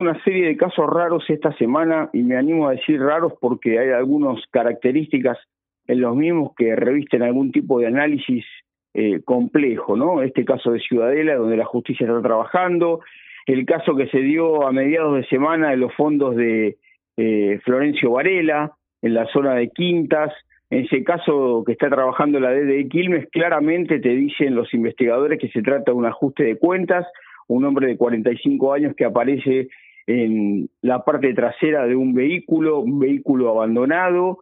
una serie de casos raros esta semana y me animo a decir raros porque hay algunas características en los mismos que revisten algún tipo de análisis eh, complejo, ¿no? Este caso de Ciudadela, donde la justicia está trabajando, el caso que se dio a mediados de semana de los fondos de eh, Florencio Varela, en la zona de Quintas, en ese caso que está trabajando la DDI Quilmes, claramente te dicen los investigadores que se trata de un ajuste de cuentas, un hombre de 45 años que aparece en la parte trasera de un vehículo, un vehículo abandonado,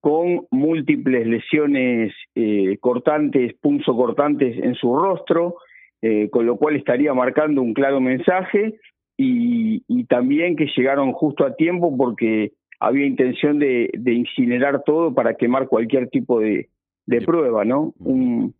con múltiples lesiones eh, cortantes, cortantes en su rostro, eh, con lo cual estaría marcando un claro mensaje y, también que llegaron justo a tiempo porque había intención de, incinerar todo para quemar cualquier tipo de, prueba, ¿no? Un,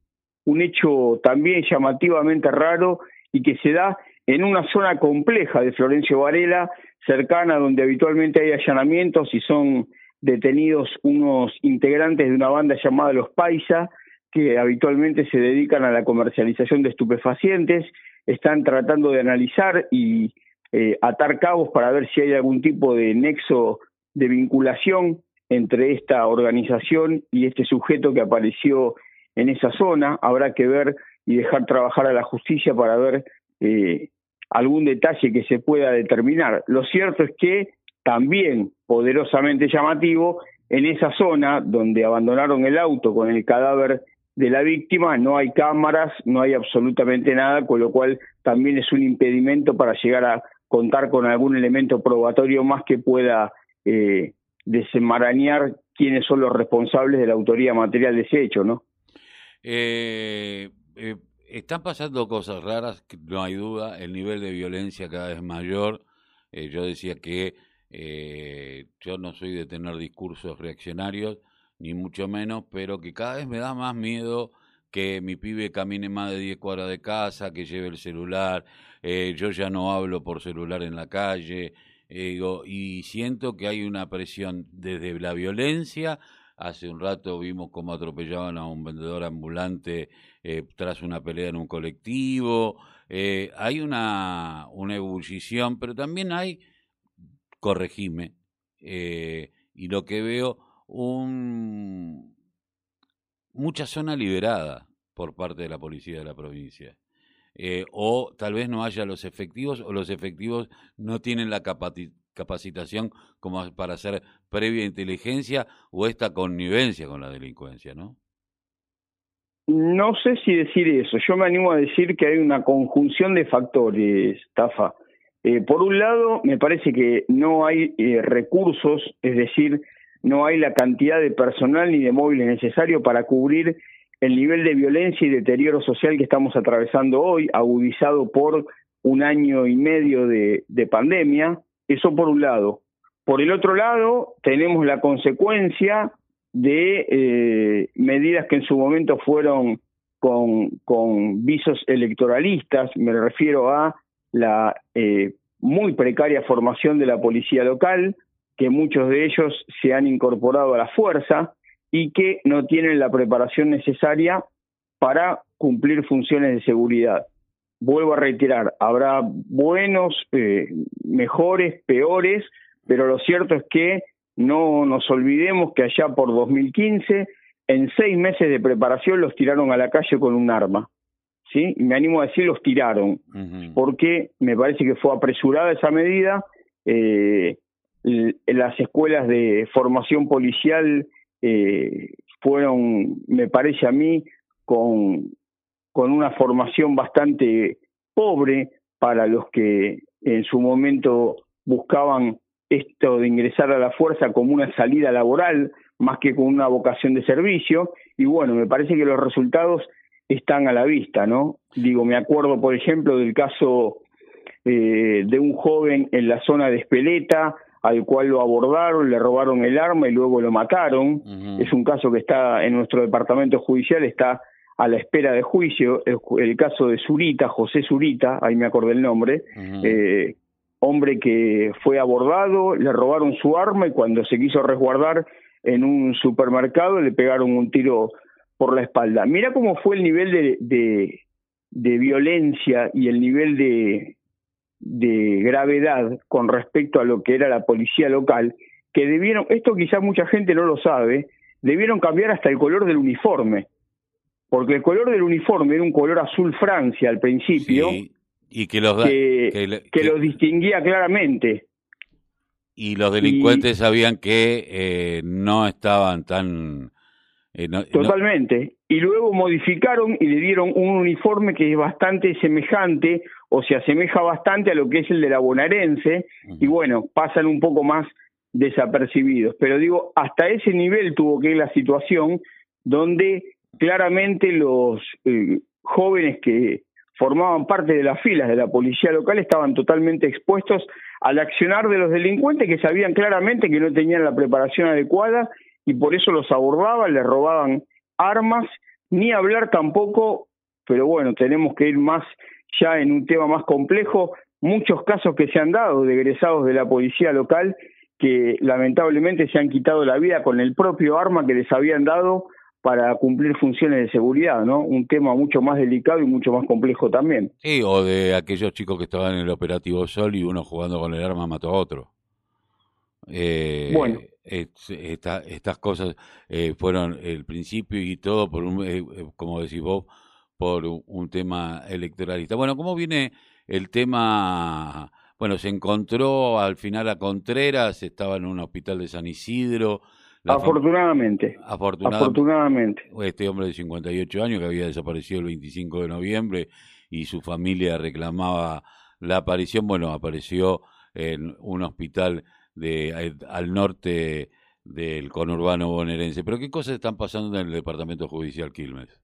un hecho también llamativamente raro y que se da en una zona compleja de Florencio Varela, cercana donde habitualmente hay allanamientos y son detenidos unos integrantes de una banda llamada Los Paisa, que habitualmente se dedican a la comercialización de estupefacientes, están tratando de analizar y eh, atar cabos para ver si hay algún tipo de nexo de vinculación entre esta organización y este sujeto que apareció en esa zona. Habrá que ver y dejar trabajar a la justicia para ver eh, algún detalle que se pueda determinar. Lo cierto es que también poderosamente llamativo, en esa zona donde abandonaron el auto con el cadáver de la víctima no hay cámaras, no hay absolutamente nada, con lo cual también es un impedimento para llegar a contar con algún elemento probatorio más que pueda eh, desenmarañar quiénes son los responsables de la autoría material de ese hecho, ¿no? Eh, eh, están pasando cosas raras, no hay duda, el nivel de violencia cada vez mayor. yo decía que yo no soy de tener discursos reaccionarios, ni mucho menos, pero que cada vez me da más miedo que mi pibe camine más de 10 cuadras de casa, que lleve el celular, eh, yo ya no hablo por celular en la calle, eh, y siento que hay una presión desde la violencia, hace un rato vimos cómo atropellaban a un vendedor ambulante eh, tras una pelea en un colectivo, hay una, una ebullición, pero también hay, corregime, y lo que veo un, mucha zona liberada por parte de la policía de la provincia. Eh, o tal vez no haya los efectivos o los efectivos no tienen la capacitación como para hacer previa inteligencia o esta connivencia con la delincuencia, ¿no? No sé si decir eso. Yo me animo a decir que hay una conjunción de factores, Tafa. Eh, por un lado, me parece que no hay eh, recursos, es decir, no hay la cantidad de personal ni de móviles necesario para cubrir el nivel de violencia y deterioro social que estamos atravesando hoy, agudizado por un año y medio de, pandemia, eso por un lado. Por el otro lado, tenemos la consecuencia de eh, medidas que en su momento fueron con, visos electoralistas, me refiero a la eh, muy precaria formación de la policía local, que muchos de ellos se han incorporado a la fuerza y que no tienen la preparación necesaria para cumplir funciones de seguridad. Vuelvo a reiterar, habrá buenos, eh, mejores, peores, pero lo cierto es que no nos olvidemos que allá por 2015, en seis meses de preparación los tiraron a la calle con un arma. ¿sí? Y me animo a decir los tiraron, porque me parece que fue apresurada esa medida. Eh, las escuelas de formación policial eh, fueron, me parece a mí, con, con una formación bastante pobre para los que en su momento buscaban esto de ingresar a la fuerza como una salida laboral más que con una vocación de servicio y bueno, me parece que los resultados están a la vista, ¿no? Digo, me acuerdo, por ejemplo, del caso eh, de un joven en la zona de Espeleta, al cual lo abordaron, le robaron el arma y luego lo mataron. Es un caso que está en nuestro departamento judicial, está a la espera de juicio, el, caso de Zurita, José Zurita, ahí me acordé el nombre, eh, hombre que fue abordado, le robaron su arma y cuando se quiso resguardar en un supermercado le pegaron un tiro por la espalda. Mira cómo fue el nivel de, de, violencia y el nivel de, de gravedad con respecto a lo que era la policía local, que debieron, esto quizás mucha gente no lo sabe, debieron cambiar hasta el color del uniforme, porque el color del uniforme era un color azul Francia al principio, y que los, que, los distinguía claramente. Y los delincuentes sabían que eh, no estaban tan... Eh, Totalmente. Y luego modificaron y le dieron un uniforme que es bastante semejante o se asemeja bastante a lo que es el de la bonaerense y bueno, pasan un poco más desapercibidos. Pero digo, hasta ese nivel tuvo que ir la situación donde claramente los eh, jóvenes que formaban parte de las filas de la policía local estaban totalmente expuestos al accionar de los delincuentes que sabían claramente que no tenían la preparación adecuada y por eso los abordaban, les robaban armas, ni hablar tampoco, pero bueno, tenemos que ir más ya en un tema más complejo, muchos casos que se han dado de egresados de la policía local que lamentablemente se han quitado la vida con el propio arma que les habían dado para cumplir funciones de seguridad, ¿no? Un tema mucho más delicado y mucho más complejo también. Sí, o de aquellos chicos que estaban en el operativo Sol y uno jugando con el arma mató a otro. Eh, bueno. estas cosas eh, fueron el principio y todo por un, eh, como decís vos, por un tema electoralista. Bueno, ¿cómo viene el tema bueno, se encontró al final a Contreras, estaba en un hospital de San Isidro. Afortunadamente. Afortunadamente. Este hombre de 58 años que había desaparecido el 25 de noviembre y su familia reclamaba la aparición, bueno, apareció en un hospital de al norte del conurbano bonaerense. Pero ¿qué cosas están pasando en el Departamento Judicial Quilmes?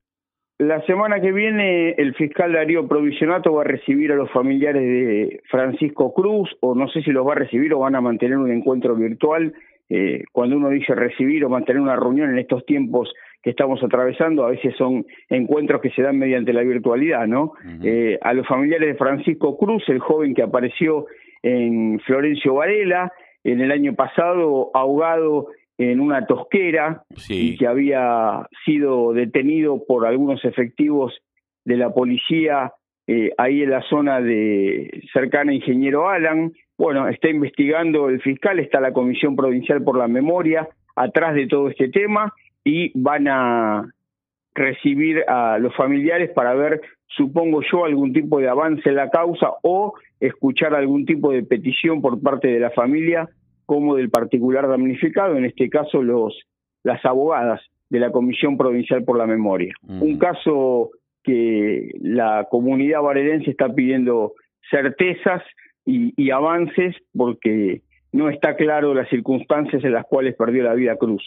La semana que viene el fiscal Darío Provisionato va a recibir a los familiares de Francisco Cruz, o no sé si los va a recibir o van a mantener un encuentro virtual. Eh, cuando uno dice recibir o mantener una reunión en estos tiempos que estamos atravesando, a veces son encuentros que se dan mediante la virtualidad, ¿no? eh, a los familiares de Francisco Cruz, el joven que apareció en Florencio Varela, en el año pasado ahogado en una tosquera y que había sido detenido por algunos efectivos de la policía eh, ahí en la zona de cercana a Ingeniero Alan. Bueno, está investigando el fiscal, está la Comisión Provincial por la Memoria atrás de todo este tema y van a recibir a los familiares para ver, supongo yo, algún tipo de avance en la causa o escuchar algún tipo de petición por parte de la familia como del particular damnificado, en este caso los las abogadas de la Comisión Provincial por la Memoria. Un caso que la comunidad varedense está pidiendo certezas y, avances porque no está claro las circunstancias en las cuales perdió la vida Cruz.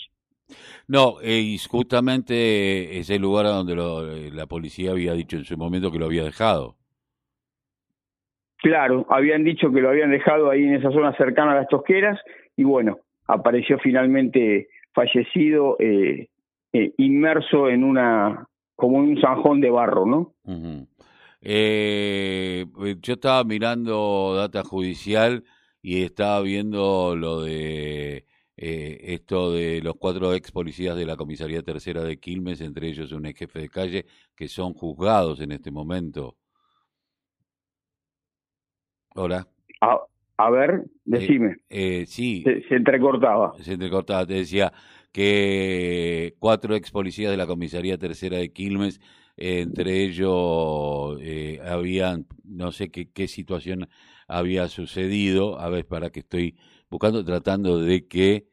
No, eh, y justamente ese lugar donde eh, la policía había dicho en su momento que lo había dejado. Claro, habían dicho que lo habían dejado ahí en esa zona cercana a las tosqueras y bueno, apareció finalmente fallecido, eh, eh, inmerso en una, como en un zanjón de barro, ¿no? Eh, yo estaba mirando data judicial y estaba viendo lo de esto de los cuatro ex policías de la comisaría tercera de Quilmes, entre ellos un ex jefe de calle, que son juzgados en este momento. Hola. a ver, eh, decime. Eh, sí. Se, entrecortaba. Se entrecortaba. Te decía que cuatro ex policías de la comisaría tercera de Quilmes, entre ellos eh, habían, no sé qué, qué situación había sucedido, a ver, para que estoy buscando, tratando de que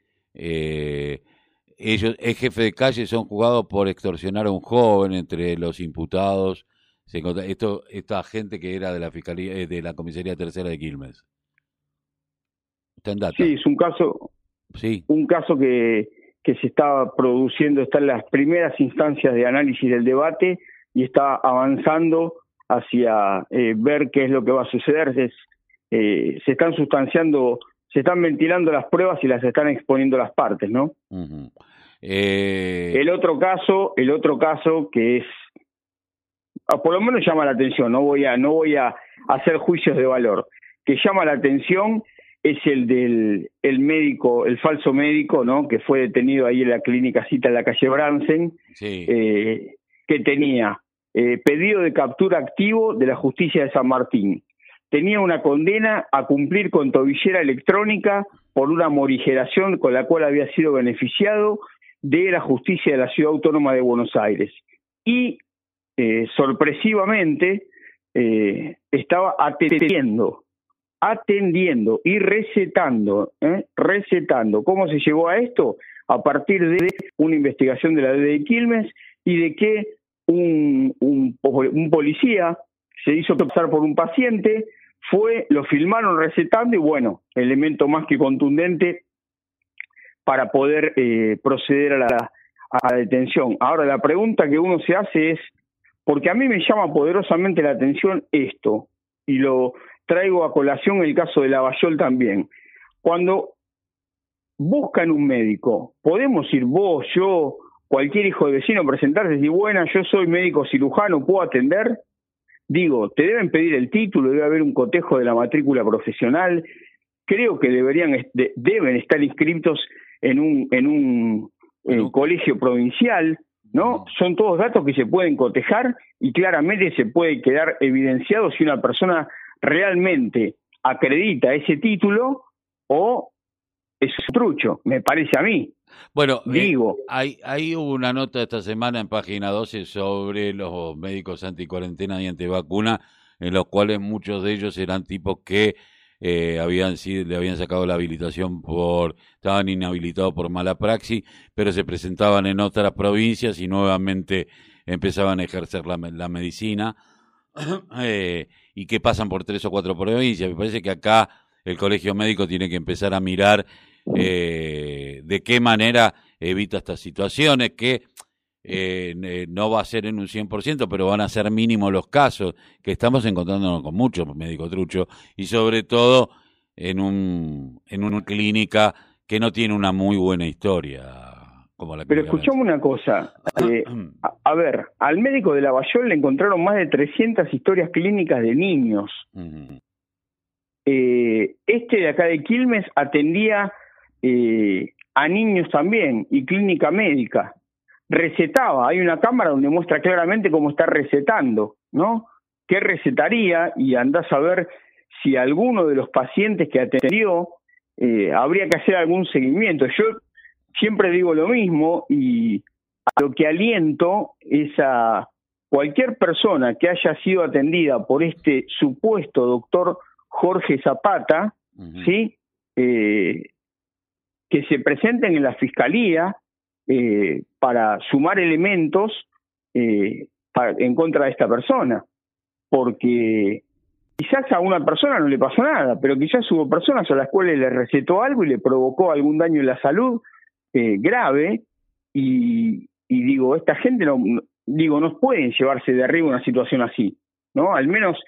ellos, el jefe de calle, son juzgados por extorsionar a un joven entre los imputados se esto, esta gente que era de la fiscalía, eh, de la comisaría tercera de Quilmes. Está en data. Sí, es un caso, sí. un caso que, que se está produciendo, está en las primeras instancias de análisis del debate y está avanzando hacia eh, ver qué es lo que va a suceder. Es, eh, se están sustanciando, se están ventilando las pruebas y las están exponiendo las partes, ¿no? El otro caso, el otro caso que es por lo menos llama la atención, no voy a, no voy a hacer juicios de valor, que llama la atención es el del el médico, el falso médico, ¿no? Que fue detenido ahí en la clínica cita en la calle Bransen, eh, que tenía eh, pedido de captura activo de la justicia de San Martín, tenía una condena a cumplir con tobillera electrónica por una morigeración con la cual había sido beneficiado de la justicia de la Ciudad Autónoma de Buenos Aires. Y eh, sorpresivamente eh, estaba atendiendo, atendiendo y recetando, ¿eh? recetando. ¿Cómo se llegó a esto? A partir de una investigación de la D de Quilmes y de que un, policía se hizo pasar por un paciente, fue, lo filmaron recetando y bueno, elemento más que contundente para poder proceder a la detención. Ahora, la pregunta que uno se hace es, porque a mí me llama poderosamente la atención esto, y lo traigo a colación el caso de Lavallol también. Cuando buscan un médico, podemos ir vos, yo, cualquier hijo de vecino, presentarse y decir, bueno, yo soy médico cirujano, ¿puedo atender? Digo, te deben pedir el título, debe haber un cotejo de la matrícula profesional. Creo que deberían, deben estar inscritos en un, en un colegio provincial, ¿no? Son todos datos que se pueden cotejar y claramente se puede quedar evidenciado si una persona realmente acredita ese título o es trucho, me parece a mí. Bueno, eh, digo, hay, hay una nota esta semana en página 12 sobre los médicos anticuarentena y antivacuna, en los cuales muchos de ellos eran tipos que eh, habían sido, le habían sacado la habilitación por, estaban inhabilitados por mala praxis, pero se presentaban en otras provincias y nuevamente empezaban a ejercer la, la medicina eh, y que pasan por tres o cuatro provincias. Me parece que acá el colegio médico tiene que empezar a mirar eh, de qué manera evita estas situaciones, que eh, no va a ser en un 100%, pero van a ser mínimos los casos, que estamos encontrándonos con muchos médicos truchos, y sobre todo en, un, en una clínica que no tiene una muy buena historia. Como la pero escuchame una cosa, eh, a, ver, al médico de Lavallol le encontraron más de 300 historias clínicas de niños. Eh, este de acá de Quilmes atendía eh, a niños también y clínica médica. Recetaba, hay una cámara donde muestra claramente cómo está recetando, ¿no? ¿Qué recetaría? Y andás a ver si alguno de los pacientes que atendió eh, habría que hacer algún seguimiento. Yo siempre digo lo mismo y a lo que aliento es a cualquier persona que haya sido atendida por este supuesto doctor Jorge Zapata, ¿sí? Eh, que se presenten en la fiscalía eh, para sumar elementos eh, en contra de esta persona, porque quizás a una persona no le pasó nada, pero quizás hubo personas a las cuales le recetó algo y le provocó algún daño en la salud grave y, digo, esta gente no, digo, no pueden llevarse de arriba una situación así, ¿no? Al menos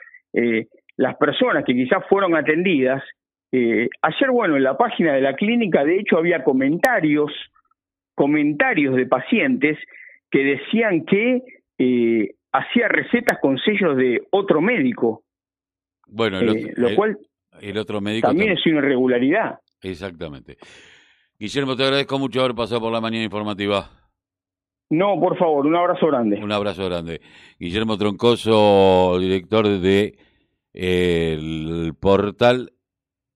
las personas que quizás fueron atendidas, eh, ayer, bueno, en la página de la clínica, de hecho, había comentarios, comentarios de pacientes que decían que eh, hacía recetas con sellos de otro médico. Bueno, eh, lo cual el otro médico también, es una irregularidad. Exactamente. Guillermo, te agradezco mucho haber pasado por la mañana informativa. No, por favor, un abrazo grande. Un abrazo grande. Guillermo Troncoso, director de el portal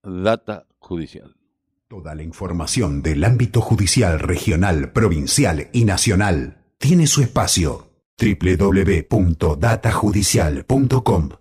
Data Judicial. Toda la información del ámbito judicial regional, provincial y nacional tiene su espacio www.datajudicial.com